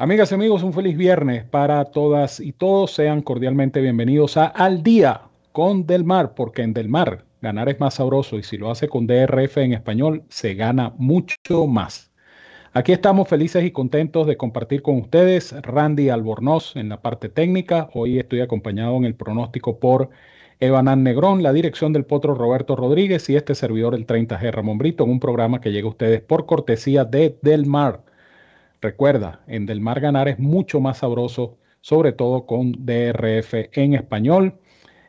Amigas y amigos, un feliz viernes para todas y todos. Sean cordialmente bienvenidos a Al Día con Del Mar, porque en Del Mar ganar es más sabroso y si lo hace con DRF en español, se gana mucho más. Aquí estamos felices y contentos de compartir con ustedes Randy Albornoz en la parte técnica. Hoy estoy acompañado en el pronóstico por Evanán Negrón, la dirección del potro Roberto Rodríguez y este servidor el 30G Ramón Brito en un programa que llega a ustedes por cortesía de Del Mar Recuerda, en Del Mar ganar es mucho más sabroso, sobre todo con DRF en español.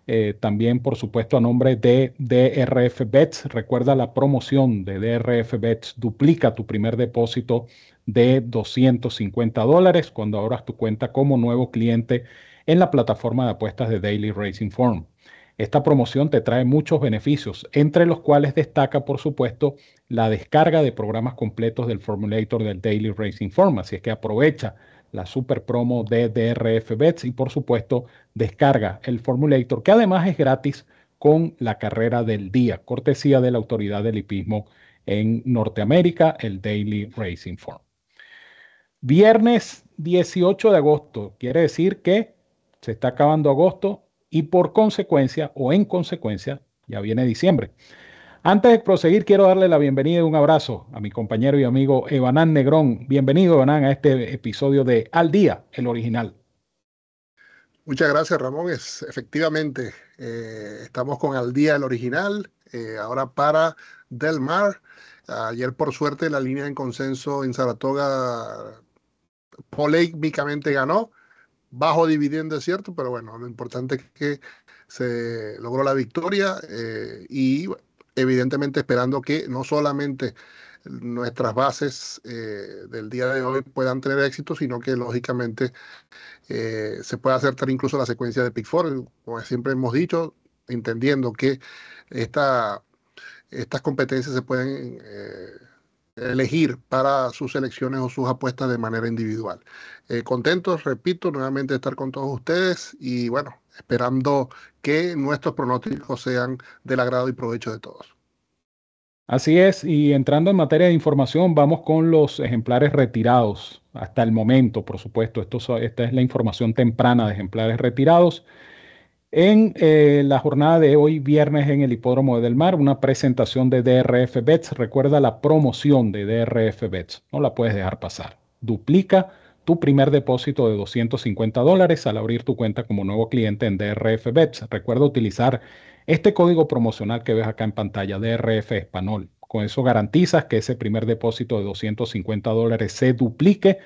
Eh, también, por supuesto, a nombre de DRF Bets. Recuerda la promoción de DRF Bets. Duplica tu primer depósito de 250 dólares cuando abras tu cuenta como nuevo cliente en la plataforma de apuestas de Daily Racing Form. Esta promoción te trae muchos beneficios, entre los cuales destaca, por supuesto, la descarga de programas completos del Formulator del Daily Racing Form. Así es que aprovecha la super promo de DRF Bets y, por supuesto, descarga el Formulator, que además es gratis con la carrera del día, cortesía de la autoridad del hipismo en Norteamérica, el Daily Racing Form. Viernes 18 de agosto, quiere decir que se está acabando agosto y por consecuencia o en consecuencia ya viene diciembre. Antes de proseguir, quiero darle la bienvenida y un abrazo a mi compañero y amigo Evanán Negrón. Bienvenido, Evanán, a este episodio de Al Día, el original. Muchas gracias, Ramón. Es, efectivamente, eh, estamos con Al Día, el original, eh, ahora para Del Mar. Ayer, por suerte, la línea en consenso en Saratoga polémicamente ganó bajo dividendo, es cierto, pero bueno, lo importante es que se logró la victoria eh, y evidentemente esperando que no solamente nuestras bases eh, del día de hoy puedan tener éxito, sino que lógicamente eh, se pueda acertar incluso la secuencia de Pick como siempre hemos dicho, entendiendo que esta, estas competencias se pueden elegir para sus elecciones o sus apuestas de manera individual. Eh, contentos, repito, nuevamente estar con todos ustedes y bueno, esperando que nuestros pronósticos sean del agrado y provecho de todos. Así es, y entrando en materia de información, vamos con los ejemplares retirados hasta el momento, por supuesto. Esto, esta es la información temprana de ejemplares retirados. En eh, la jornada de hoy, viernes, en el Hipódromo Del Mar, una presentación de DRF Bets. Recuerda la promoción de DRF Bets. No la puedes dejar pasar. Duplica tu primer depósito de 250 dólares al abrir tu cuenta como nuevo cliente en DRF Bets. Recuerda utilizar este código promocional que ves acá en pantalla, DRF Español. Con eso garantizas que ese primer depósito de 250 dólares se duplique.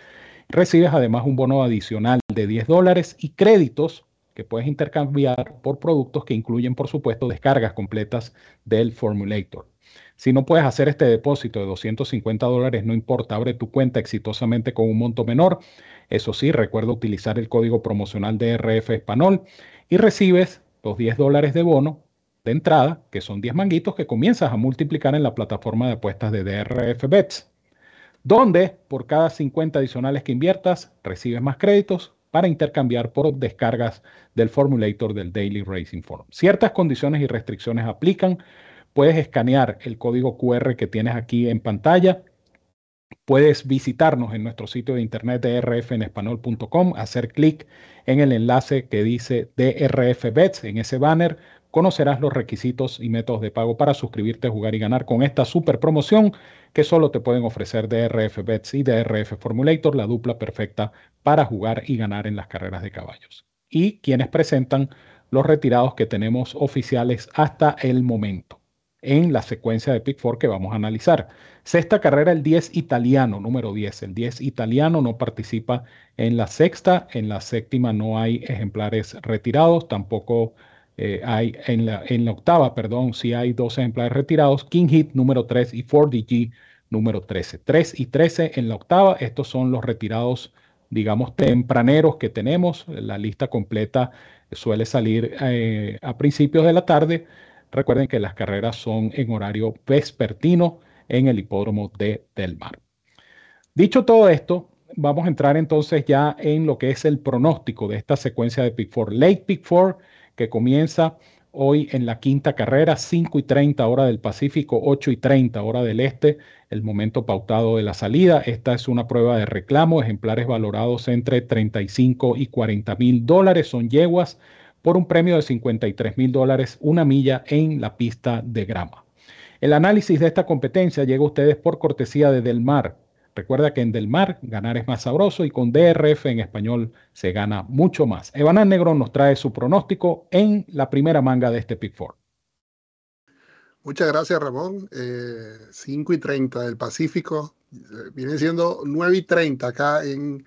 Recibes además un bono adicional de 10 dólares y créditos que puedes intercambiar por productos que incluyen, por supuesto, descargas completas del Formulator. Si no puedes hacer este depósito de 250 dólares, no importa, abre tu cuenta exitosamente con un monto menor. Eso sí, recuerda utilizar el código promocional de RF Español y recibes los 10 dólares de bono de entrada, que son 10 manguitos que comienzas a multiplicar en la plataforma de apuestas de DRF Bets, donde por cada 50 adicionales que inviertas, recibes más créditos para intercambiar por descargas del formulator del Daily Racing Forum. Ciertas condiciones y restricciones aplican. Puedes escanear el código QR que tienes aquí en pantalla. Puedes visitarnos en nuestro sitio de internet drfenespanol.com, hacer clic en el enlace que dice DRF Bets en ese banner conocerás los requisitos y métodos de pago para suscribirte, jugar y ganar con esta super promoción que solo te pueden ofrecer DRF Bets y DRF Formulator, la dupla perfecta para jugar y ganar en las carreras de caballos. Y quienes presentan los retirados que tenemos oficiales hasta el momento en la secuencia de Pick 4 que vamos a analizar. Sexta carrera, el 10 italiano, número 10. El 10 italiano no participa en la sexta, en la séptima no hay ejemplares retirados, tampoco eh, hay en la, octava, perdón, si hay dos ejemplares retirados, King Hit número 3 y 4DG número 13. 3 y 13 en la octava, estos son los retirados, digamos, tempraneros que tenemos. La lista completa suele salir eh, a principios de la tarde. Recuerden que las carreras son en horario vespertino en el hipódromo de Del Mar. Dicho todo esto, vamos a entrar entonces ya en lo que es el pronóstico de esta secuencia de Pick Four. Late Pick Four, que comienza hoy en la quinta carrera, 5 y 30 hora del Pacífico, 8 y 30 hora del Este, el momento pautado de la salida. Esta es una prueba de reclamo, ejemplares valorados entre 35 y 40 mil dólares, son yeguas por un premio de 53 mil dólares, una milla en la pista de grama. El análisis de esta competencia llega a ustedes por cortesía de Del Mar, Recuerda que en Del Mar ganar es más sabroso y con DRF en español se gana mucho más. Evanán Negro nos trae su pronóstico en la primera manga de este Pick Four. Muchas gracias, Ramón. 5 eh, y 30 del Pacífico. Eh, viene siendo 9 y 30 acá en,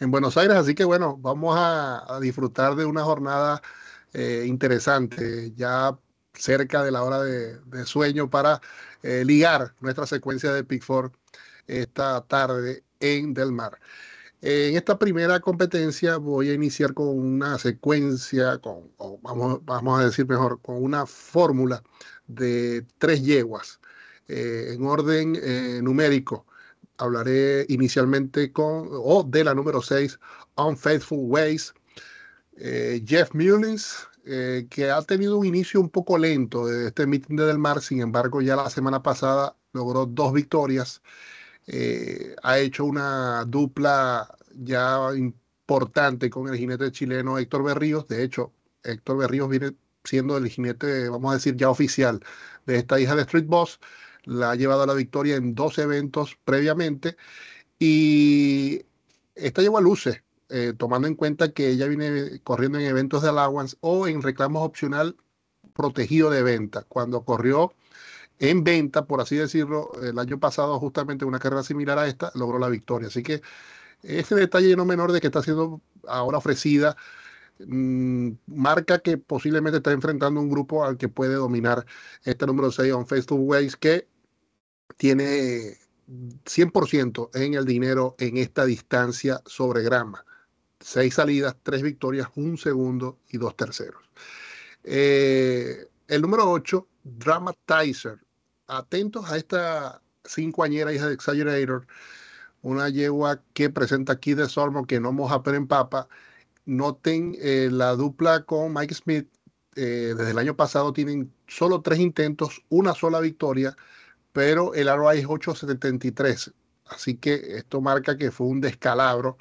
Buenos Aires. Así que bueno, vamos a, disfrutar de una jornada eh, interesante, ya cerca de la hora de, sueño para ligar nuestra secuencia de Pick Four esta tarde en Del Mar. En esta primera competencia voy a iniciar con una secuencia, con, vamos, vamos a decir mejor, con una fórmula de tres yeguas eh, en orden eh, numérico. Hablaré inicialmente con, o de la número 6, Unfaithful Ways. Eh, Jeff Mullins, que ha tenido un inicio un poco lento de este meeting de Del Mar, sin embargo, ya la semana pasada logró dos victorias eh, ha hecho una dupla ya importante con el jinete chileno Héctor Berríos. De hecho, Héctor Berríos viene siendo el jinete, vamos a decir, ya oficial de esta hija de Street Boss. La ha llevado a la victoria en dos eventos previamente y esta lleva luces, eh, tomando en cuenta que ella viene corriendo en eventos de allowance o en reclamos opcional protegido de venta. Cuando corrió en venta, por así decirlo, el año pasado, justamente una carrera similar a esta, logró la victoria. Así que ese detalle no menor de que está siendo ahora ofrecida mm, marca que posiblemente está enfrentando un grupo al que puede dominar este número 6 on Face to Ways que tiene 100% en el dinero en esta distancia sobre grama. Seis salidas, tres victorias, un segundo y dos terceros. Eh, el número 8, Dramatizer. Atentos a esta cincoañera hija de Exaggerator, una yegua que presenta aquí de Sormo que no moja pero en papa. Noten eh, la dupla con Mike Smith. Eh, desde el año pasado tienen solo tres intentos, una sola victoria, pero el ROI es 873. Así que esto marca que fue un descalabro,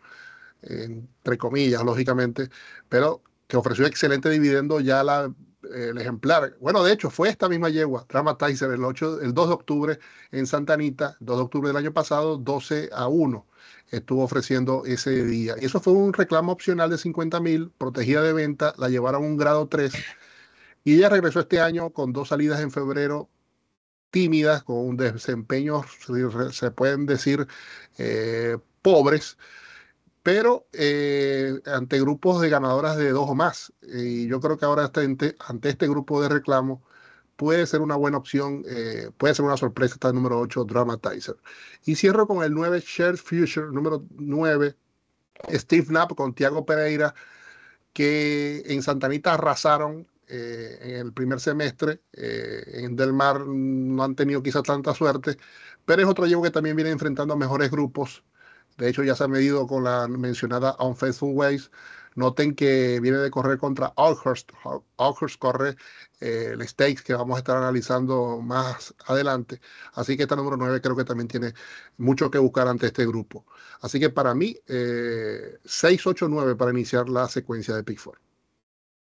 entre comillas, lógicamente, pero que ofreció excelente dividendo ya la el ejemplar. Bueno, de hecho, fue esta misma yegua, Dramatizer, el, 8, el 2 de octubre en Santa Anita, 2 de octubre del año pasado, 12 a 1 estuvo ofreciendo ese día. Y eso fue un reclamo opcional de 50 mil, protegida de venta, la llevaron a un grado 3. Y ella regresó este año con dos salidas en febrero tímidas, con un desempeño, se pueden decir, eh, pobres pero eh, ante grupos de ganadoras de dos o más. Y yo creo que ahora ante, ante este grupo de reclamo puede ser una buena opción, eh, puede ser una sorpresa esta número 8, Dramatizer. Y cierro con el 9, Shared Future, número 9, Steve Knapp con Tiago Pereira, que en Santanita arrasaron eh, en el primer semestre. en Del Mar no han tenido quizá tanta suerte, pero es otro llevo que también viene enfrentando a mejores grupos de hecho, ya se ha medido con la mencionada Unfaithful Ways. Noten que viene de correr contra Alhurst. Alhurst corre eh, el Stakes que vamos a estar analizando más adelante. Así que esta número 9 creo que también tiene mucho que buscar ante este grupo. Así que para mí, eh, 6, 8, 9 para iniciar la secuencia de Pick 4.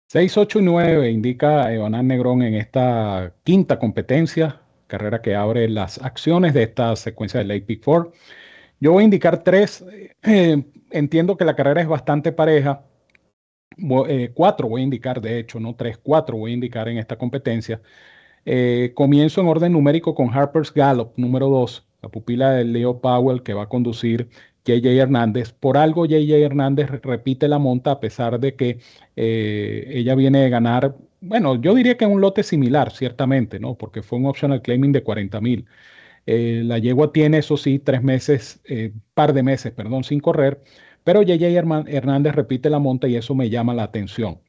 6, 8 y 9 indica Evanán Negrón en esta quinta competencia, carrera que abre las acciones de esta secuencia de Late Pick 4. Yo voy a indicar tres. Eh, entiendo que la carrera es bastante pareja. Eh, cuatro voy a indicar, de hecho, no tres, cuatro voy a indicar en esta competencia. Eh, comienzo en orden numérico con Harper's Gallop, número dos, la pupila de Leo Powell que va a conducir JJ Hernández. Por algo JJ Hernández repite la monta a pesar de que ella viene de ganar, bueno, yo diría que un lote similar, ciertamente, ¿no? Porque fue un optional claiming de 40 mil. Eh, la yegua tiene, eso sí, tres meses, eh, par de meses, perdón, sin correr, pero JJ Hernández repite la monta y eso me llama la atención.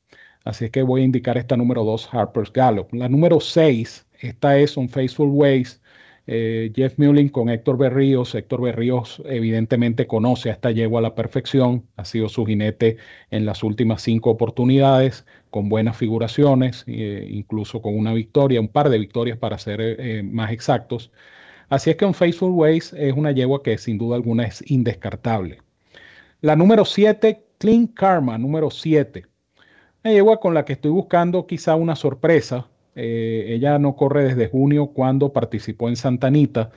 Así es que voy a indicar esta número 2, Harper's Gallop. La número 6, esta es On Faithful Ways, eh, Jeff Mullin con Héctor Berríos. Héctor Berríos evidentemente conoce a esta yegua a la perfección, ha sido su jinete en las últimas cinco oportunidades, con buenas figuraciones, incluso con una victoria, un par de victorias para ser más exactos. Así es que On Faithful Ways es una yegua que sin duda alguna es indescartable. La número 7, Clean Karma, número 7. Una yegua con la que estoy buscando quizá una sorpresa. Eh, ella no corre desde junio cuando participó en Santa Anita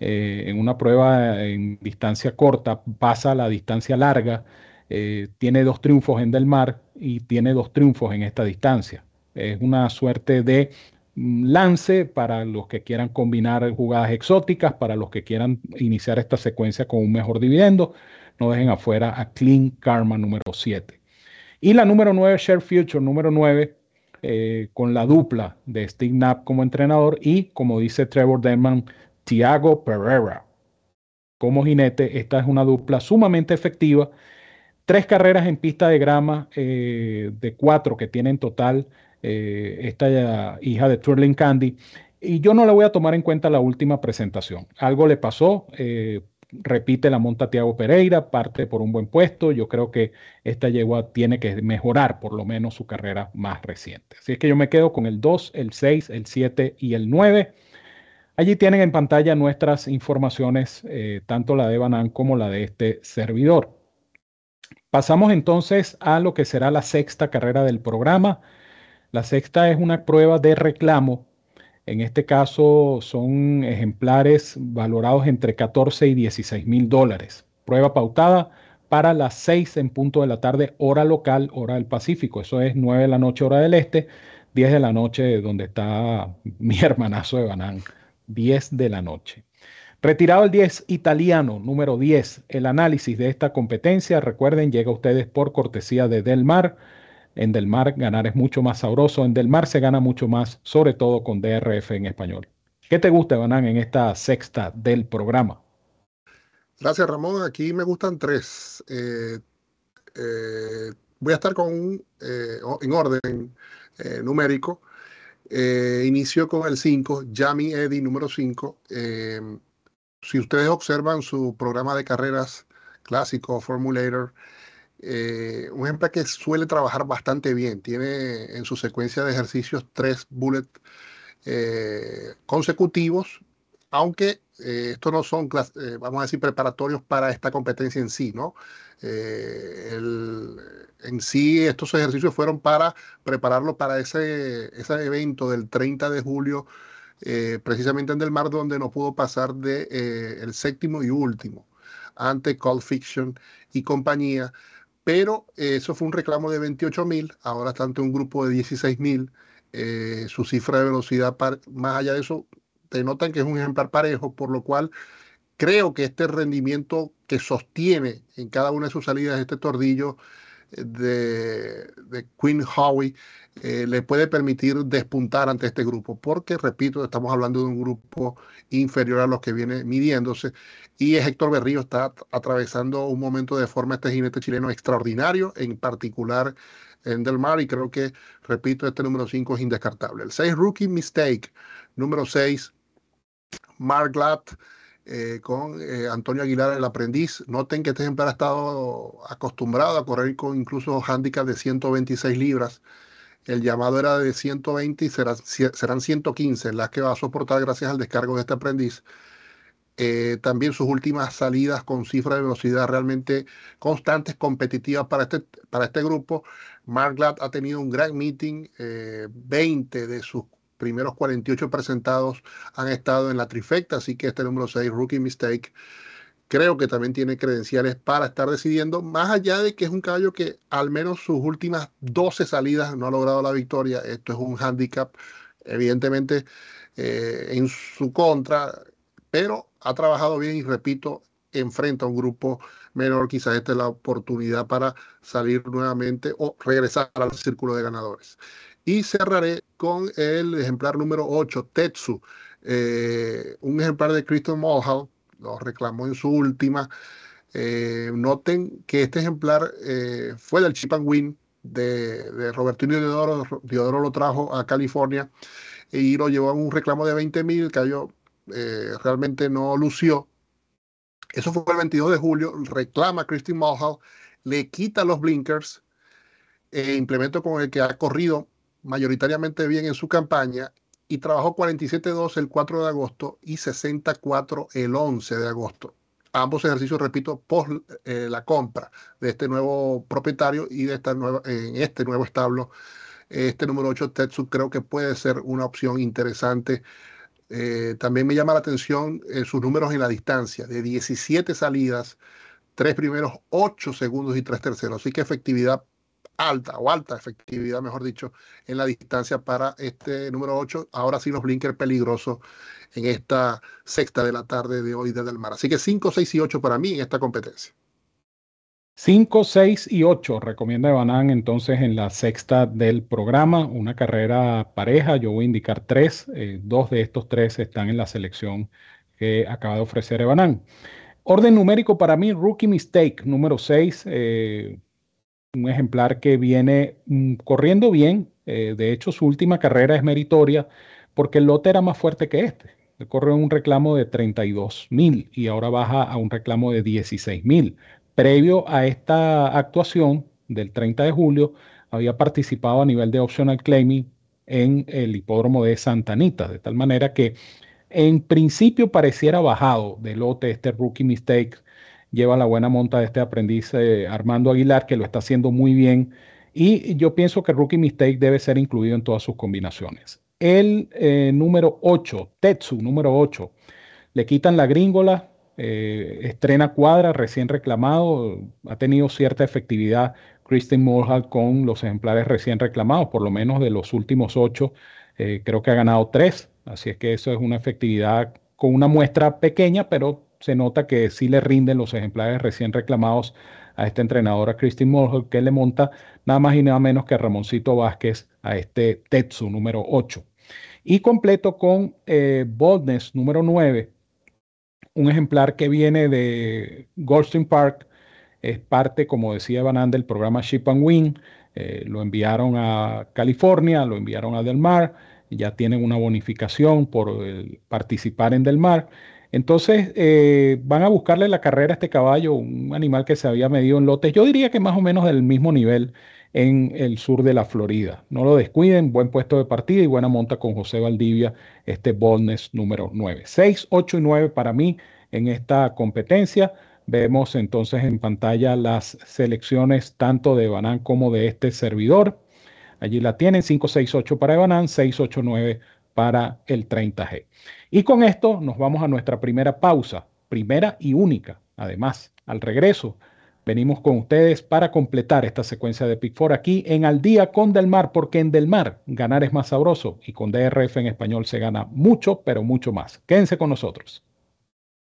eh, en una prueba en distancia corta, pasa a la distancia larga, eh, tiene dos triunfos en Del Mar y tiene dos triunfos en esta distancia. Es una suerte de lance para los que quieran combinar jugadas exóticas, para los que quieran iniciar esta secuencia con un mejor dividendo. No dejen afuera a Clean Karma número 7. Y la número 9, Share Future número 9, eh, con la dupla de Steve Knapp como entrenador y, como dice Trevor Denman, Thiago Pereira como jinete. Esta es una dupla sumamente efectiva. Tres carreras en pista de grama eh, de cuatro que tiene en total eh, esta hija de Twirling Candy. Y yo no le voy a tomar en cuenta la última presentación. Algo le pasó, eh, repite la monta Tiago Pereira, parte por un buen puesto. Yo creo que esta yegua tiene que mejorar por lo menos su carrera más reciente. Así es que yo me quedo con el 2, el 6, el 7 y el 9. Allí tienen en pantalla nuestras informaciones, eh, tanto la de Banan como la de este servidor. Pasamos entonces a lo que será la sexta carrera del programa. La sexta es una prueba de reclamo. En este caso son ejemplares valorados entre 14 y 16 mil dólares. Prueba pautada para las 6 en punto de la tarde, hora local, hora del Pacífico. Eso es 9 de la noche, hora del este, 10 de la noche, donde está mi hermanazo de Banán. 10 de la noche. Retirado el 10 italiano, número 10. El análisis de esta competencia, recuerden, llega a ustedes por cortesía de Del Mar. En Del Mar ganar es mucho más sabroso. En Del Mar se gana mucho más, sobre todo con DRF en español. ¿Qué te gusta, Banán, en esta sexta del programa? Gracias, Ramón. Aquí me gustan tres. Eh, eh, voy a estar con eh, en orden numérico. inicio con el 5, Jamie Eddy número 5. si ustedes observan su programa de carreras clásico, Formulator, eh, un ejemplo que suele trabajar bastante bien. Tiene en su secuencia de ejercicios tres bullets eh, consecutivos, aunque eh, estos no son, vamos a decir, preparatorios para esta competencia en sí, ¿no? en sí, estos ejercicios fueron para prepararlo para ese, ese evento del 30 de julio, precisamente en Del Mar, donde no pudo pasar de el séptimo y último ante Cold Fiction y compañía pero eh, eso fue un reclamo de 28 mil, ahora está ante un grupo de 16 mil, eh, su cifra de velocidad, más allá de eso, te notan que es un ejemplar parejo, por lo cual creo que este rendimiento que sostiene en cada una de sus salidas este tordillo de, de Queen Howie le puede permitir despuntar ante este grupo, porque, repito, estamos hablando de un grupo inferior a los que viene midiéndose y Héctor Berrío está atravesando un momento de forma este jinete chileno extraordinario, en particular en Del Mar, y creo que, repito, este número 5 es indescartable. El 6, Rookie Mistake. Número 6, Mark Glatt. Eh, con eh, Antonio Aguilar, el aprendiz. Noten que este ejemplar ha estado acostumbrado a correr con incluso handicap de 126 libras. El llamado era de 120 y serán, serán 115 las que va a soportar gracias al descargo de este aprendiz. Eh, también sus últimas salidas con cifras de velocidad realmente constantes, competitivas para este, para este grupo. Mark Glad ha tenido un gran meeting, 20 eh, de sus primeros 48 presentados han estado en la trifecta, así que este número 6, Rookie Mistake, creo que también tiene credenciales para estar decidiendo, más allá de que es un caballo que al menos sus últimas 12 salidas no ha logrado la victoria, esto es un handicap evidentemente eh, en su contra, pero ha trabajado bien y repito, enfrenta a un grupo menor, quizás esta es la oportunidad para salir nuevamente o regresar al círculo de ganadores. Y cerraré con el ejemplar número 8, Tetsu, eh, un ejemplar de Crystal Mulhall, lo reclamó en su última. Eh, noten que este ejemplar eh, fue del Chip and Win, de, de Robertino Diodoro, Diodoro lo trajo a California y lo llevó a un reclamo de 20 mil, cayó, eh, realmente no lució. Eso fue el 22 de julio, reclama a Christine le quita los blinkers, e implemento con el que ha corrido mayoritariamente bien en su campaña y trabajó 47.2 el 4 de agosto y 64 el 11 de agosto. Ambos ejercicios, repito, post eh, la compra de este nuevo propietario y de esta nueva, en este nuevo establo. Este número 8 Tetsu creo que puede ser una opción interesante. Eh, también me llama la atención eh, sus números en la distancia, de 17 salidas, tres primeros, 8 segundos y 3 terceros. Así que efectividad alta o alta efectividad, mejor dicho, en la distancia para este número 8. Ahora sí los blinkers peligrosos en esta sexta de la tarde de hoy desde el mar. Así que 5, 6 y 8 para mí en esta competencia. 5, 6 y 8 recomienda Evanán entonces en la sexta del programa, una carrera pareja. Yo voy a indicar tres, eh, dos de estos tres están en la selección que acaba de ofrecer Evanán. Orden numérico para mí, Rookie Mistake, número 6, un ejemplar que viene mm, corriendo bien. Eh, de hecho, su última carrera es meritoria porque el lote era más fuerte que este. Corrió un reclamo de 32 mil y ahora baja a un reclamo de 16 mil. Previo a esta actuación del 30 de julio, había participado a nivel de optional claiming en el hipódromo de Santa Anita, de tal manera que en principio pareciera bajado del lote este rookie mistake lleva la buena monta de este aprendiz eh, Armando Aguilar, que lo está haciendo muy bien. Y yo pienso que Rookie Mistake debe ser incluido en todas sus combinaciones. El eh, número 8, Tetsu, número 8, le quitan la gringola, eh, estrena cuadra, recién reclamado, ha tenido cierta efectividad Kristen Mulhall con los ejemplares recién reclamados, por lo menos de los últimos 8, creo que ha ganado 3, así es que eso es una efectividad con una muestra pequeña, pero se nota que sí le rinden los ejemplares recién reclamados a este entrenador, a Christine Mulhall, que le monta nada más y nada menos que a Ramoncito Vázquez a este Tetsu número 8. Y completo con eh, Boldness número 9, un ejemplar que viene de Goldstein Park, es parte, como decía Van del programa Ship and Win. Eh, lo enviaron a California, lo enviaron a Del Mar, ya tienen una bonificación por eh, participar en Del Mar. Entonces eh, van a buscarle la carrera a este caballo, un animal que se había medido en lotes, yo diría que más o menos del mismo nivel en el sur de la Florida. No lo descuiden, buen puesto de partida y buena monta con José Valdivia, este Boldness número 9. 6, 8 y 9 para mí en esta competencia. Vemos entonces en pantalla las selecciones tanto de Banán como de este servidor. Allí la tienen, 5, 6, 8 para Banán, 6, 8, 9 para el 30G. Y con esto nos vamos a nuestra primera pausa, primera y única. Además, al regreso, venimos con ustedes para completar esta secuencia de Pick 4 aquí en Al Día con Del Mar, porque en Del Mar ganar es más sabroso y con DRF en español se gana mucho, pero mucho más. Quédense con nosotros.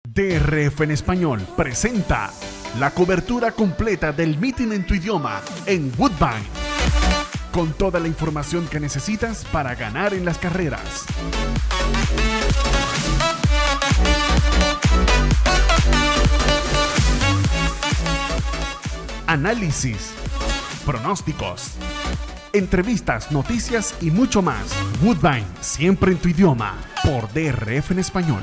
DRF en español presenta la cobertura completa del meeting en tu idioma en Woodbine con toda la información que necesitas para ganar en las carreras. Análisis, pronósticos, entrevistas, noticias y mucho más. Woodbine, siempre en tu idioma, por DRF en español.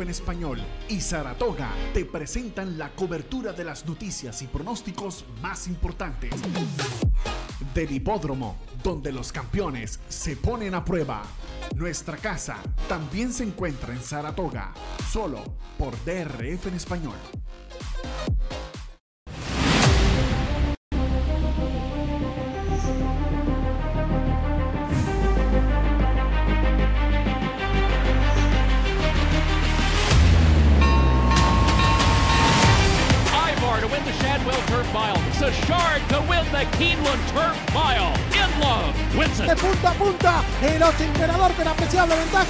En español y Saratoga te presentan la cobertura de las noticias y pronósticos más importantes. Del hipódromo, donde los campeones se ponen a prueba. Nuestra casa también se encuentra en Saratoga, solo por DRF en español. Imperador con apreciable ventaja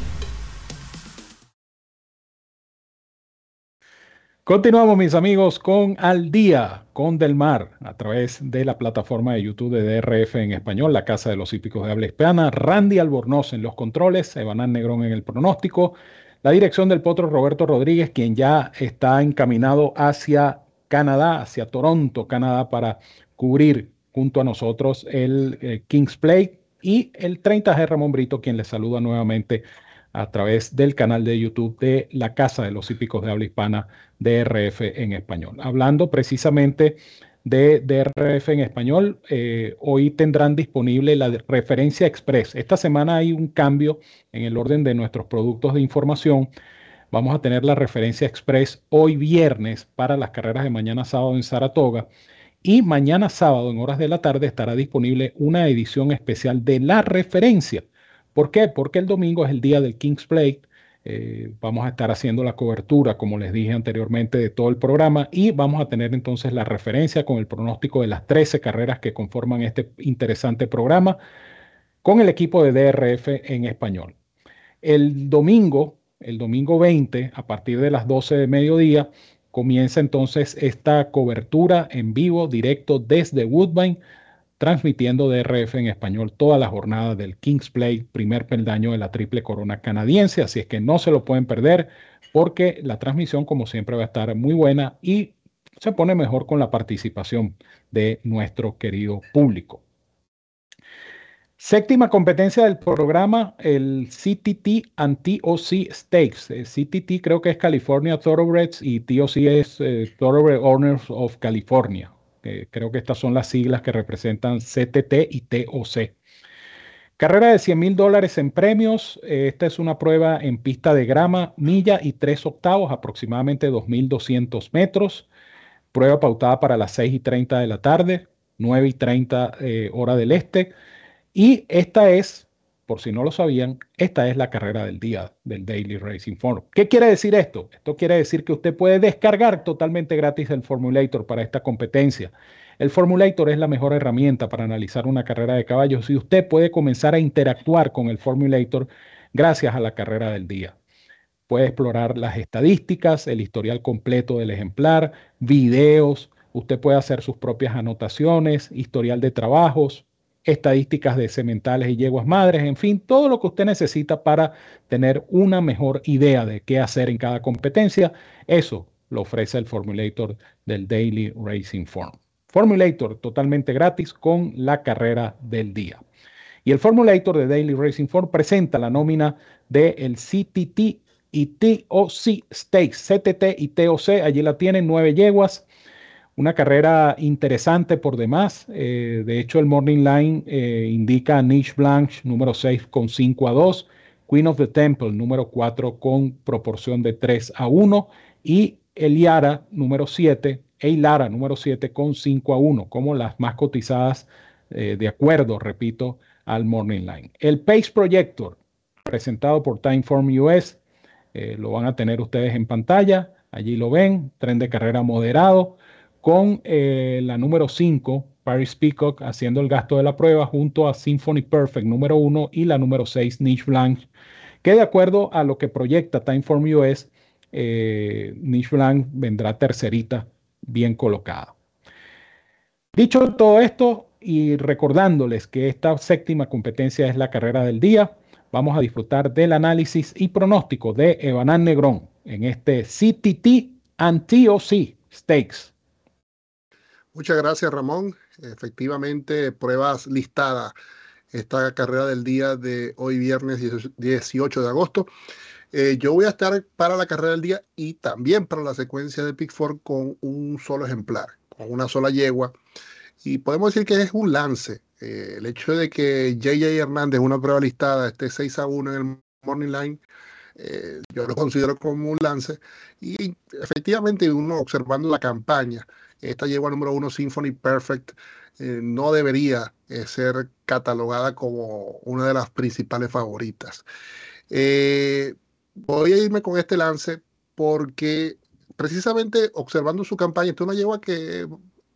Continuamos, mis amigos, con Al Día, con Del Mar, a través de la plataforma de YouTube de DRF en español, la Casa de los Hípicos de Habla Hispana. Randy Albornoz en los controles, Evanán Negrón en el pronóstico, la dirección del potro Roberto Rodríguez, quien ya está encaminado hacia Canadá, hacia Toronto, Canadá, para cubrir junto a nosotros el eh, Kings Play y el 30G Ramón Brito, quien les saluda nuevamente a través del canal de YouTube de la Casa de los Hípicos de Habla Hispana, DRF en español. Hablando precisamente de DRF en español, eh, hoy tendrán disponible la referencia express. Esta semana hay un cambio en el orden de nuestros productos de información. Vamos a tener la referencia express hoy viernes para las carreras de mañana sábado en Saratoga. Y mañana sábado en horas de la tarde estará disponible una edición especial de la referencia ¿Por qué? Porque el domingo es el día del Kings Plate. Eh, vamos a estar haciendo la cobertura, como les dije anteriormente, de todo el programa y vamos a tener entonces la referencia con el pronóstico de las 13 carreras que conforman este interesante programa con el equipo de DRF en español. El domingo, el domingo 20, a partir de las 12 de mediodía, comienza entonces esta cobertura en vivo, directo desde Woodbine transmitiendo DRF en español toda la jornada del Kings Play, primer peldaño de la triple corona canadiense. Así es que no se lo pueden perder porque la transmisión, como siempre, va a estar muy buena y se pone mejor con la participación de nuestro querido público. Séptima competencia del programa, el CTT and TOC Stakes. El CTT creo que es California Thoroughbreds y TOC es eh, Thoroughbred Owners of California creo que estas son las siglas que representan CTT y TOC. Carrera de 100 mil dólares en premios. Eh, esta es una prueba en pista de grama, milla y tres octavos, aproximadamente 2.200 metros. Prueba pautada para las 6 y 30 de la tarde, 9 y 30 eh, hora del este. Y esta es por si no lo sabían, esta es la carrera del día del Daily Racing Form. ¿Qué quiere decir esto? Esto quiere decir que usted puede descargar totalmente gratis el Formulator para esta competencia. El Formulator es la mejor herramienta para analizar una carrera de caballos y usted puede comenzar a interactuar con el Formulator gracias a la carrera del día. Puede explorar las estadísticas, el historial completo del ejemplar, videos, usted puede hacer sus propias anotaciones, historial de trabajos, estadísticas de sementales y yeguas madres, en fin, todo lo que usted necesita para tener una mejor idea de qué hacer en cada competencia, eso lo ofrece el Formulator del Daily Racing Form. Formulator totalmente gratis con la carrera del día. Y el Formulator de Daily Racing Form presenta la nómina del el CTT y TOC Stakes, CTT y TOC, allí la tienen, nueve yeguas, una carrera interesante por demás. Eh, de hecho, el Morning Line eh, indica a Niche Blanche número 6 con 5 a 2, Queen of the Temple número 4 con proporción de 3 a 1 y Eliara número 7, Eilara número 7 con 5 a 1 como las más cotizadas eh, de acuerdo, repito, al Morning Line. El Pace Projector, presentado por Timeform US, lo van a tener ustedes en pantalla. Allí lo ven, tren de carrera moderado, con la número 5, Paris Peacock, haciendo el gasto de la prueba, junto a Symphony Perfect número 1 y la número 6, Niche Blanche, que de acuerdo a lo que proyecta Timeform US, eh, Niche Blanc vendrá tercerita, bien colocada. Dicho todo esto y recordándoles que esta séptima competencia es la carrera del día, vamos a disfrutar del análisis y pronóstico de Evanán Negrón en este CTT and TOC Stakes. Muchas gracias, Ramón. Efectivamente, pruebas listadas esta carrera del día de hoy, viernes 18 de agosto. Eh, yo voy a estar para la carrera del día y también para la secuencia de Pickford con un solo ejemplar, con una sola yegua. Y podemos decir que es un lance. Eh, el hecho de que JJ Hernández, una prueba listada, esté 6 a 1 en el Morning Line, eh, yo lo considero como un lance. Y efectivamente, uno observando la campaña, esta yegua número uno, Symphony Perfect, no debería ser catalogada como una de las principales favoritas. Eh, voy a irme con este lance porque precisamente observando su campaña, esto una yegua que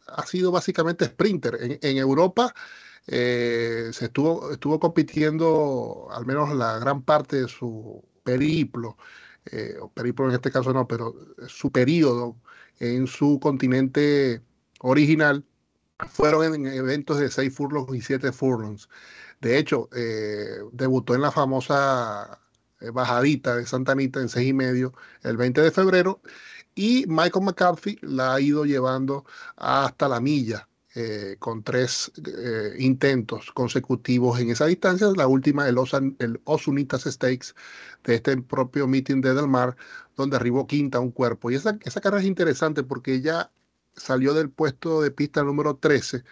ha sido básicamente sprinter. En, Europa eh, se estuvo, estuvo compitiendo al menos la gran parte de su periplo, eh, o periplo en este caso no, pero su periodo en su continente original fueron en eventos de 6 furlongs y 7 furlongs. De hecho, eh, debutó en la famosa eh, bajadita de Santa Anita en seis y medio el 20 de febrero y Michael McCarthy la ha ido llevando hasta la milla eh, con tres intentos consecutivos en esa distancia. La última, el, el Osunitas Stakes de este propio meeting de Del Mar, donde arribó quinta un cuerpo. Y esa, esa carrera es interesante porque ella salió del puesto de pista número 13,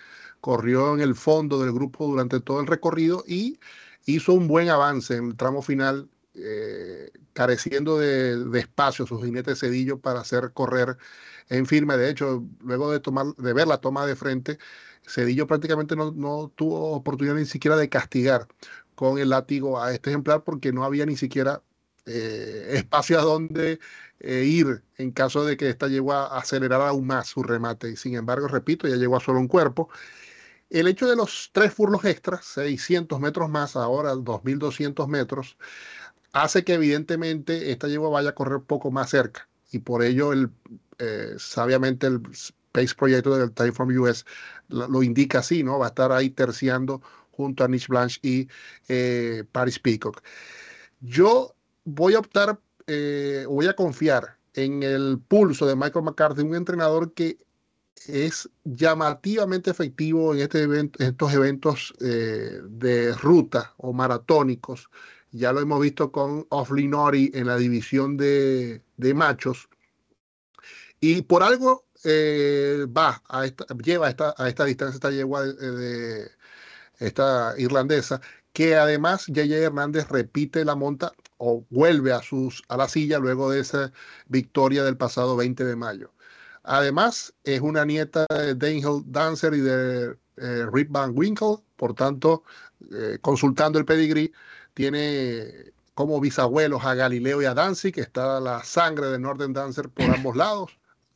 corrió en el fondo del grupo durante todo el recorrido y hizo un buen avance en el tramo final eh, careciendo de, espacio su jinete Cedillo para hacer correr en firme. De hecho, luego de, tomar, de ver la toma de frente, Cedillo prácticamente no, tuvo oportunidad ni siquiera de castigar con el látigo a este ejemplar porque no había ni siquiera eh, espacio a donde eh, ir en caso de que esta llegó a acelerar aún más su remate. Y sin embargo, repito, ya llegó a solo un cuerpo. El hecho de los tres furlos extras, 600 metros más, ahora 2.200 metros, hace que evidentemente esta yegua vaya a correr poco más cerca y por ello el, eh, sabiamente el Pace Proyecto del Time from US lo, indica así, ¿no? Va a estar ahí terciando junto a Niche Blanche y eh, Paris Peacock. Yo voy a optar, eh, voy a confiar en el pulso de Michael McCarthy, un entrenador que es llamativamente efectivo en, este estos eventos de ruta o maratónicos ya lo hemos visto con Nori en la división de, machos. Y por algo eh, va a esta, lleva a esta, a esta distancia esta yegua de, esta irlandesa, que además J.J. Hernández repite la monta o vuelve a, sus, a la silla luego de esa victoria del pasado 20 de mayo. Además, es una nieta de Daniel Dancer y de eh, Rip Van Winkle, por tanto, eh, consultando el pedigrí, tiene como bisabuelos a Galileo y a Danzig, que está la sangre de Northern Dancer por ambos lados.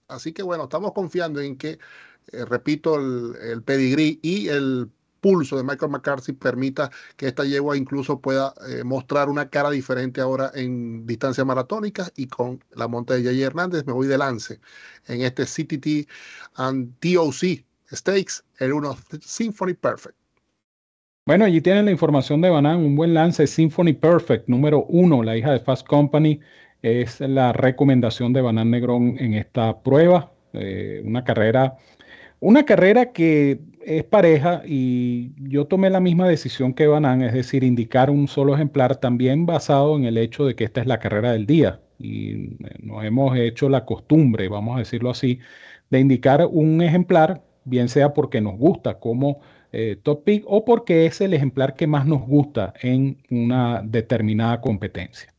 Así que bueno, estamos confiando en que, eh, repito, el, el, pedigrí y el pulso de Michael McCarthy permita que esta yegua incluso pueda eh, mostrar una cara diferente ahora en distancia maratónica y con la monta de Jay Hernández me voy de lance en este CTT and TOC Stakes, el 1 Symphony Perfect. Bueno, allí tienen la información de Banan, un buen lance, Symphony Perfect, número uno, la hija de Fast Company, es la recomendación de Banan Negrón en esta prueba, eh, una carrera, una carrera que es pareja y yo tomé la misma decisión que Banan, es decir, indicar un solo ejemplar también basado en el hecho de que esta es la carrera del día y eh, nos hemos hecho la costumbre, vamos a decirlo así, de indicar un ejemplar, bien sea porque nos gusta como eh, top pick o porque es el ejemplar que más nos gusta en una determinada competencia.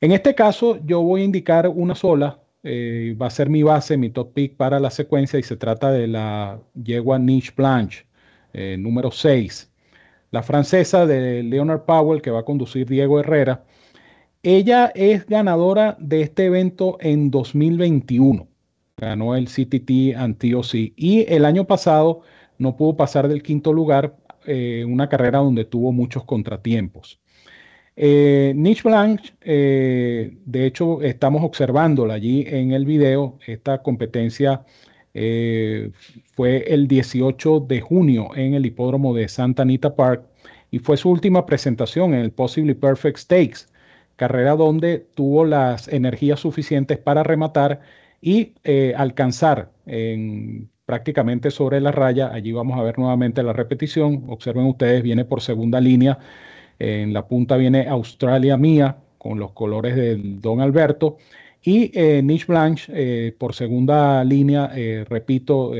En este caso, yo voy a indicar una sola, eh, va a ser mi base, mi top pick para la secuencia y se trata de la yegua Niche Blanche, eh, número 6. La francesa de Leonard Powell, que va a conducir Diego Herrera. Ella es ganadora de este evento en 2021. Ganó el CTT Antioch y el año pasado no pudo pasar del quinto lugar, eh, una carrera donde tuvo muchos contratiempos. Eh, Niche Blanche, eh, de hecho, estamos observándola allí en el video. Esta competencia eh, fue el 18 de junio en el hipódromo de Santa Anita Park y fue su última presentación en el Possibly Perfect Stakes, carrera donde tuvo las energías suficientes para rematar y alcanzar en, prácticamente sobre la raya. Allí vamos a ver nuevamente la repetición. Observen ustedes, viene por segunda línea en la punta viene Australia Mía con los colores del Don Alberto. Y eh, Niche Blanche eh, por segunda línea, eh, repito,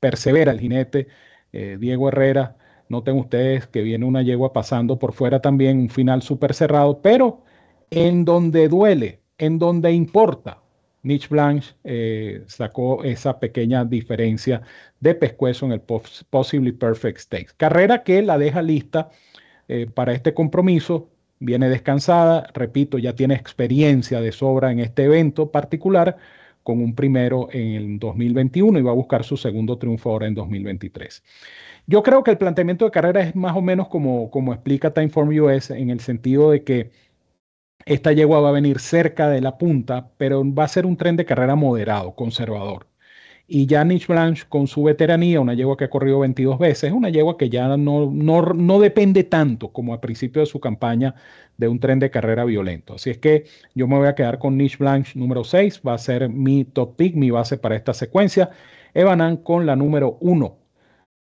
persevera el jinete Diego Herrera. Noten ustedes que viene una yegua pasando por fuera también, un final súper cerrado, pero en donde duele, en donde importa, Niche Blanche sacó esa pequeña diferencia de pescuezo en el Possibly Perfect Stakes. Carrera que la deja lista eh, para este compromiso. Viene descansada, repito, ya tiene experiencia de sobra en este evento particular, con un primero en el 2021 y va a buscar su segundo triunfo ahora en 2023. Yo creo que el planteamiento de carrera es más o menos como, como explica Timeform US, en el sentido de que esta yegua va a venir cerca de la punta, pero va a ser un tren de carrera moderado, conservador. Y ya Niche Blanche, con su veteranía, una yegua que ha corrido 22 veces, una yegua que ya no, no, depende tanto como al principio de su campaña de un tren de carrera violento. Así es que yo me voy a quedar con Niche Blanche número 6, va a ser mi top pick, mi base para esta secuencia. Evanan con la número 1,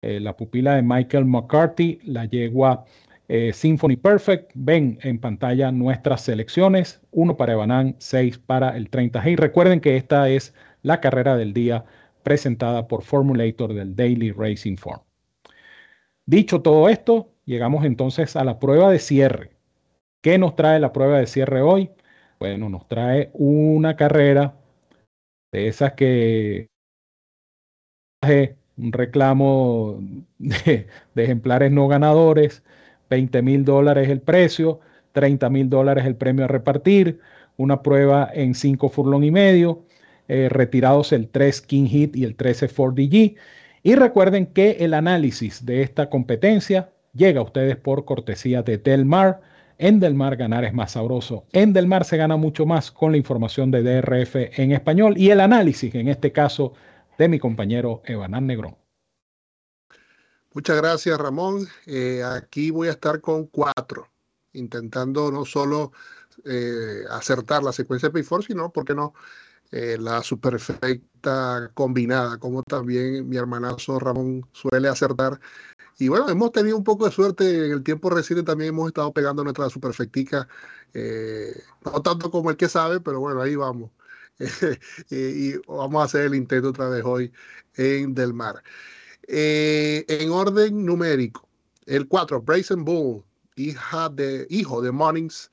eh, la pupila de Michael McCarthy, la yegua eh, Symphony Perfect. Ven en pantalla nuestras selecciones, 1 para Evanan, 6 para el 30G. Y recuerden que esta es la carrera del día presentada por Formulator del Daily Racing Form. Dicho todo esto, llegamos entonces a la prueba de cierre. ¿Qué nos trae la prueba de cierre hoy? Bueno, nos trae una carrera de esas que un reclamo de, ejemplares no ganadores, 20 mil dólares el precio, 30 mil dólares el premio a repartir, una prueba en 5 furlong y medio, eh, retirados el 3 King Hit y el 13 4DG. Y recuerden que el análisis de esta competencia llega a ustedes por cortesía de Delmar. En Delmar ganar es más sabroso. En Delmar se gana mucho más con la información de DRF en español y el análisis, en este caso, de mi compañero Evanán Negrón. Muchas gracias, Ramón. Eh, aquí voy a estar con cuatro, intentando no solo eh, acertar la secuencia de P4, sino, ¿por qué no?, eh, la superfecta combinada, como también mi hermanazo Ramón suele acertar. Y bueno, hemos tenido un poco de suerte en el tiempo reciente, también hemos estado pegando nuestra superfectica, eh, no tanto como el que sabe, pero bueno, ahí vamos. y vamos a hacer el intento otra vez hoy en Del Mar. Eh, en orden numérico, el 4, Brazen Bull, hija de, hijo de Mornings,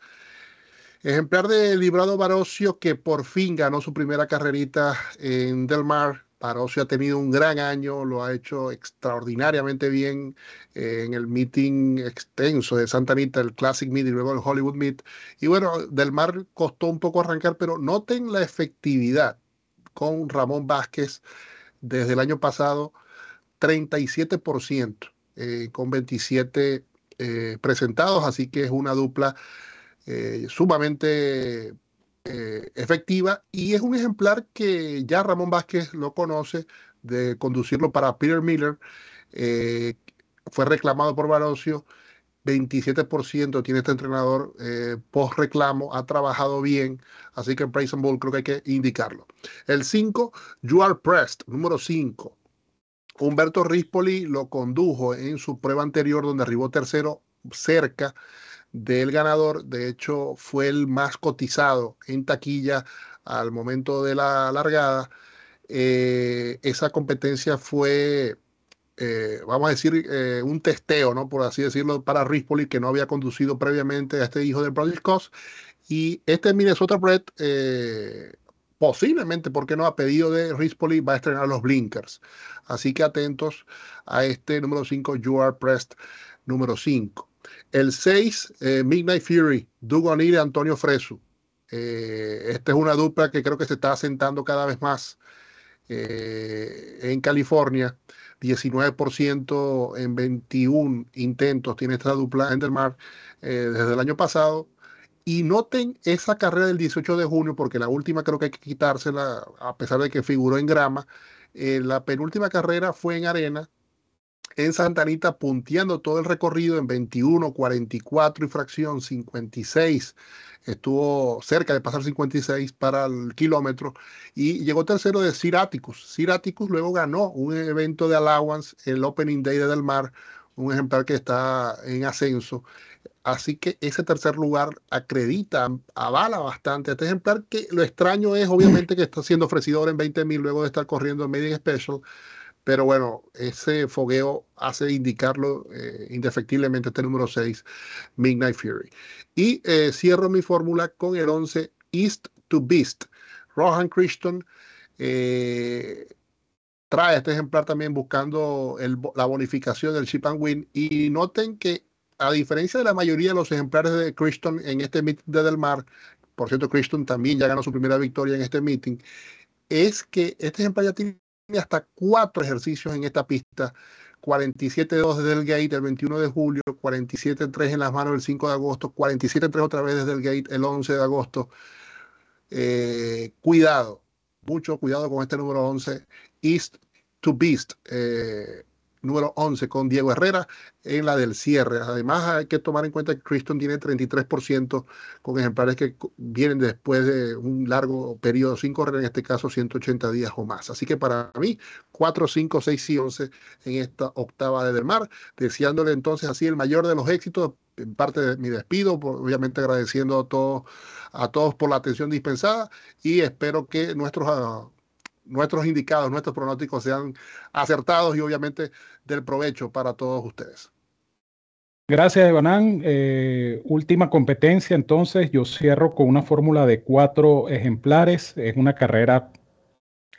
Ejemplar de Librado Barocio que por fin ganó su primera carrerita en Del Mar. Barocio ha tenido un gran año, lo ha hecho extraordinariamente bien en el meeting extenso de Santa Anita, el Classic Meet y luego el Hollywood Meet. Y bueno, Del Mar costó un poco arrancar, pero noten la efectividad con Ramón Vázquez desde el año pasado, 37%, eh, con 27 eh, presentados, así que es una dupla eh, sumamente eh, efectiva y es un ejemplar que ya Ramón Vázquez lo conoce de conducirlo para Peter Miller. Eh, fue reclamado por Barocio. 27% tiene este entrenador post reclamo, ha trabajado bien, así que en Price and creo que hay que indicarlo. El 5, You Are Pressed, número 5. Humberto Rispoli lo condujo en su prueba anterior donde arribó tercero cerca del ganador. De hecho, fue el más cotizado en taquilla al momento de la largada. Eh, esa competencia fue, eh, vamos a decir, eh, un testeo, ¿no? Por así decirlo, para Rispoli, que no había conducido previamente a este hijo de Bradley Cost. Y este Minnesota Brett posiblemente, porque no? A pedido de Rispoli va a estrenar los blinkers. Así que atentos a este número 5, You Are Pressed número 5. El 6, eh, Midnight Fury, O'Neill y Antonio Fresu. Eh, esta es una dupla que creo que se está asentando cada vez más eh, en California. 19% en 21 intentos tiene esta dupla Endermar desde el año pasado. Y noten esa carrera del 18 de junio, porque la última creo que hay que quitársela, a pesar de que figuró en grama. la penúltima carrera fue en arena, en Santa Anita, punteando todo el recorrido en 21, 44 y fracción 56 estuvo cerca de pasar 56 para el kilómetro y llegó tercero de Siraticus. Siraticus luego ganó un evento de allowance, el Opening Day de Del Mar, un ejemplar que está en ascenso. Así que ese tercer lugar acredita, avala bastante este ejemplar, que lo extraño es obviamente que está siendo ofrecido ahora en 20 mil luego de estar corriendo en Media Special, pero bueno, ese fogueo hace indicarlo eh, indefectiblemente este número 6, Midnight Fury. Y eh, cierro mi fórmula con el 11, East to Beast. Rohan Christian eh, trae este ejemplar también buscando la bonificación del Chip and Win. Y noten que, a diferencia de la mayoría de los ejemplares de Christian en este meeting de Del Mar, por cierto, Christian también ya ganó su primera victoria en este meeting, es que este ejemplar ya tiene hasta cuatro ejercicios en esta pista. 47-2 desde el gate el 21 de julio, 47-3 en las manos el 5 de agosto, 47-3 otra vez desde el gate el 11 de agosto. Eh, cuidado, mucho cuidado con este número 11, East to Beast. Eh, número 11 con Diego Herrera en la del cierre. Además, hay que tomar en cuenta que Criston tiene 33% con ejemplares que vienen después de un largo periodo sin correr, en este caso 180 días o más. Así que para mí, 4, 5, 6 y 11 en esta octava de Del Mar, deseándole entonces así el mayor de los éxitos. En parte de mi despido, obviamente agradeciendo a todos, a todos por la atención dispensada y espero que nuestros nuestros indicados, nuestros pronósticos sean acertados y obviamente del provecho para todos ustedes. Gracias, Evanán. Eh, última competencia, entonces yo cierro con una fórmula de cuatro ejemplares. Es una carrera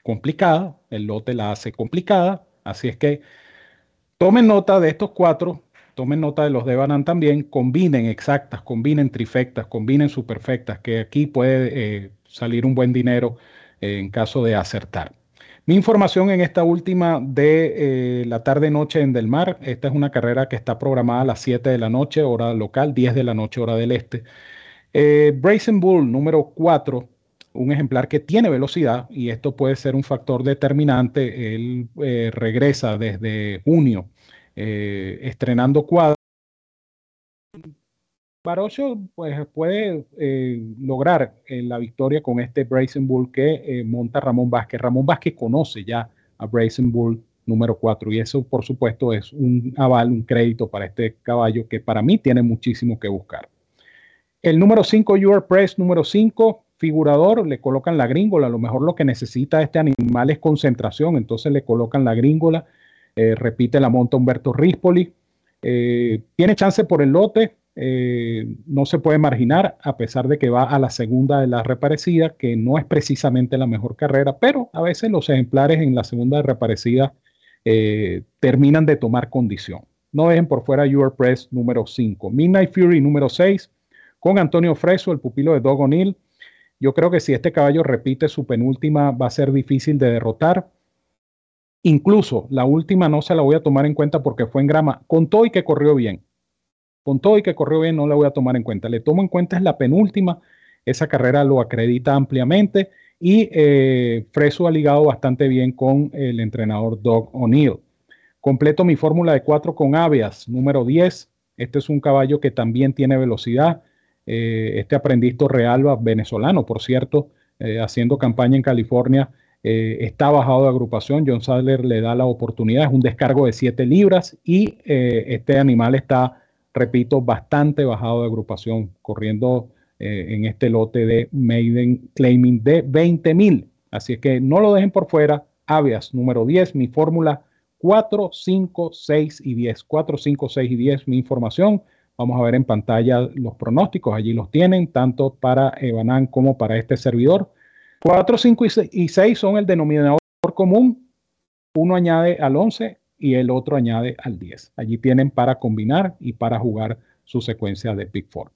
complicada, el lote la hace complicada, así es que tomen nota de estos cuatro, tomen nota de los de Evanán también, combinen exactas, combinen trifectas, combinen superfectas, que aquí puede eh, salir un buen dinero en caso de acertar. Mi información en esta última de eh, la tarde-noche en Del Mar. Esta es una carrera que está programada a las 7 de la noche, hora local, 10 de la noche, hora del este. Eh, Brazen Bull número 4, un ejemplar que tiene velocidad y esto puede ser un factor determinante. Él eh, regresa desde junio estrenando cuadros Barocho pues, puede eh, lograr eh, la victoria con este Brazen Bull que eh, monta Ramón Vázquez. Ramón Vázquez conoce ya a Brazen Bull número 4 y eso por supuesto es un aval, un crédito para este caballo que para mí tiene muchísimo que buscar. El número 5, Your Press, número 5, figurador, le colocan la gringola. A lo mejor lo que necesita este animal es concentración, entonces le colocan la gringola. repite la monta Humberto Rispoli. tiene chance por el lote, eh, no se puede marginar, a pesar de que va a la segunda de la reparecida, que no es precisamente la mejor carrera, pero a veces los ejemplares en la segunda de reparecida eh, terminan de tomar condición. No dejen por fuera Your Press número 5. Midnight Fury número 6, con Antonio Freso, el pupilo de Doug O'Neill. Yo creo que si este caballo repite su penúltima, va a ser difícil de derrotar. Incluso la última no se la voy a tomar en cuenta porque fue en grama, contó y que corrió bien con todo y que corrió bien, no la voy a tomar en cuenta. Le tomo en cuenta es la penúltima. Esa carrera lo acredita ampliamente y eh, Freso ha ligado bastante bien con el entrenador Doug O'Neill. Completo mi fórmula de 4 con Avias, número 10. Este es un caballo que también tiene velocidad. Eh, este aprendiz Torrealba, venezolano, por cierto, eh, haciendo campaña en California, está bajado de agrupación. John Sadler le da la oportunidad, es un descargo de 7 libras y este animal está repito, bastante bajado de agrupación, corriendo eh, en este lote de Maiden Claiming de 20 mil. Así es que no lo dejen por fuera. Avias número 10, mi fórmula 4, 5, 6 y 10. 4, 5, 6 y 10, mi información. Vamos a ver en pantalla los pronósticos, allí los tienen, tanto para Ebanán como para este servidor. 4, 5 y 6 son el denominador común. Uno añade al 11 y el otro añade al 10. Allí tienen para combinar y para jugar su secuencia de Big Four.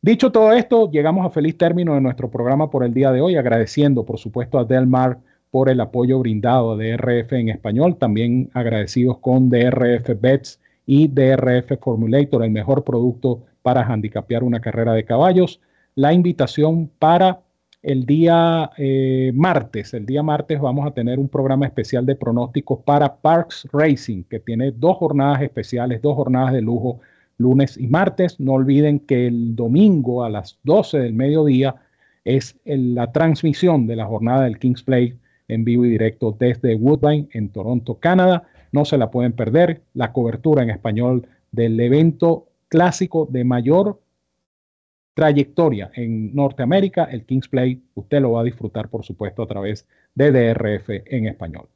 Dicho todo esto, llegamos a feliz término de nuestro programa por el día de hoy, agradeciendo por supuesto a Delmar por el apoyo brindado a DRF en español, también agradecidos con DRF Bets y DRF Formulator, el mejor producto para handicapear una carrera de caballos. La invitación para el día eh, martes, el día martes vamos a tener un programa especial de pronósticos para Parks Racing, que tiene dos jornadas especiales, dos jornadas de lujo lunes y martes. No olviden que el domingo a las 12 del mediodía es la transmisión de la jornada del Kings Play en vivo y directo desde Woodbine en Toronto, Canadá. No se la pueden perder. La cobertura en español del evento clásico de mayor trayectoria en Norteamérica, el Kings Play. Usted lo va a disfrutar, por supuesto, a través de DRF en español.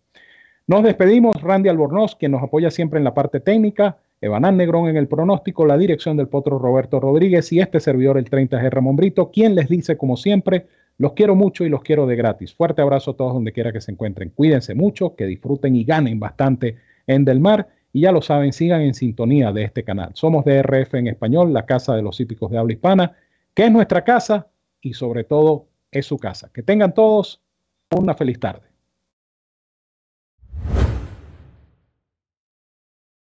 Nos despedimos, Randy Albornoz, quien nos apoya siempre en la parte técnica. Evanán Negrón en el pronóstico, la dirección del potro Roberto Rodríguez y este servidor, el 30G Ramón Brito, quien les dice, como siempre, los quiero mucho y los quiero de gratis. Fuerte abrazo a todos donde quiera que se encuentren. Cuídense mucho, que disfruten y ganen bastante en Del Mar. Y ya lo saben, sigan en sintonía de este canal. Somos DRF en español, la casa de los hípicos de habla hispana, que es nuestra casa y sobre todo es su casa. Que tengan todos una feliz tarde.